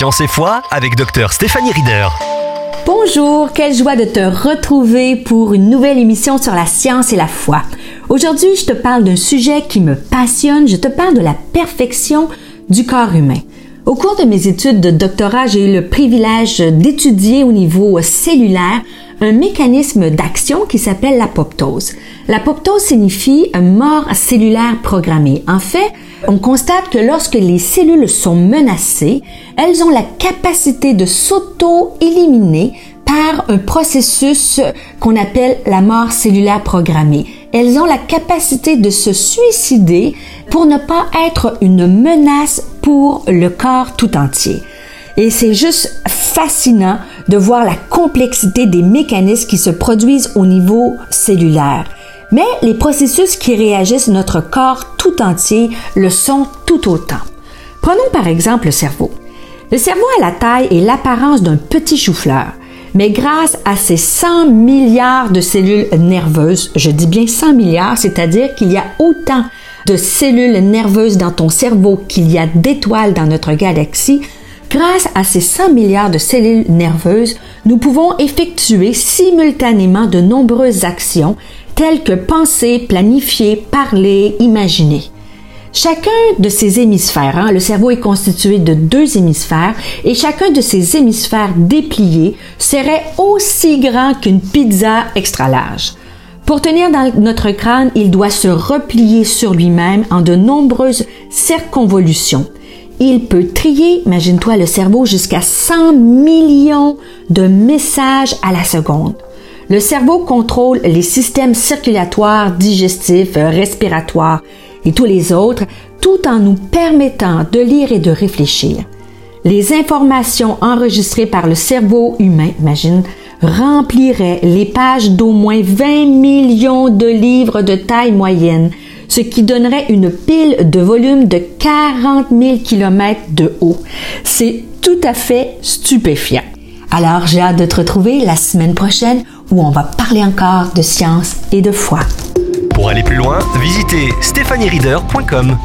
Science et foi avec Dr Stéphanie Rieder. Bonjour, quelle joie de te retrouver pour une nouvelle émission sur la science et la foi. Aujourd'hui, je te parle d'un sujet qui me passionne, je te parle de la perfection du corps humain. Au cours de mes études de doctorat, j'ai eu le privilège d'étudier au niveau cellulaire un mécanisme d'action qui s'appelle l'apoptose. L'apoptose signifie mort cellulaire programmée. En fait, on constate que lorsque les cellules sont menacées, elles ont la capacité de s'auto-éliminer par un processus qu'on appelle la mort cellulaire programmée. Elles ont la capacité de se suicider pour ne pas être une menace pour le corps tout entier. Et c'est juste fascinant de voir la complexité des mécanismes qui se produisent au niveau cellulaire. Mais les processus qui réagissent notre corps tout entier le sont tout autant. Prenons par exemple le cerveau. Le cerveau a la taille et l'apparence d'un petit chou-fleur, mais grâce à ses 100 milliards de cellules nerveuses, je dis bien 100 milliards, c'est-à-dire qu'il y a autant de cellules nerveuses dans ton cerveau qu'il y a d'étoiles dans notre galaxie, Grâce à ces 100 milliards de cellules nerveuses, nous pouvons effectuer simultanément de nombreuses actions telles que penser, planifier, parler, imaginer. Chacun de ces hémisphères, hein, le cerveau est constitué de deux hémisphères, et chacun de ces hémisphères dépliés serait aussi grand qu'une pizza extra large. Pour tenir dans notre crâne, il doit se replier sur lui-même en de nombreuses circonvolutions. Il peut trier, imagine-toi le cerveau, jusqu'à 100 millions de messages à la seconde. Le cerveau contrôle les systèmes circulatoires, digestifs, respiratoires et tous les autres, tout en nous permettant de lire et de réfléchir. Les informations enregistrées par le cerveau humain, imagine, rempliraient les pages d'au moins 20 millions de livres de taille moyenne, ce qui donnerait une pile de volume de 40 000 km de haut. C'est tout à fait stupéfiant. Alors j'ai hâte de te retrouver la semaine prochaine où on va parler encore de science et de foi. Pour aller plus loin, visitez stéphaniereader.com.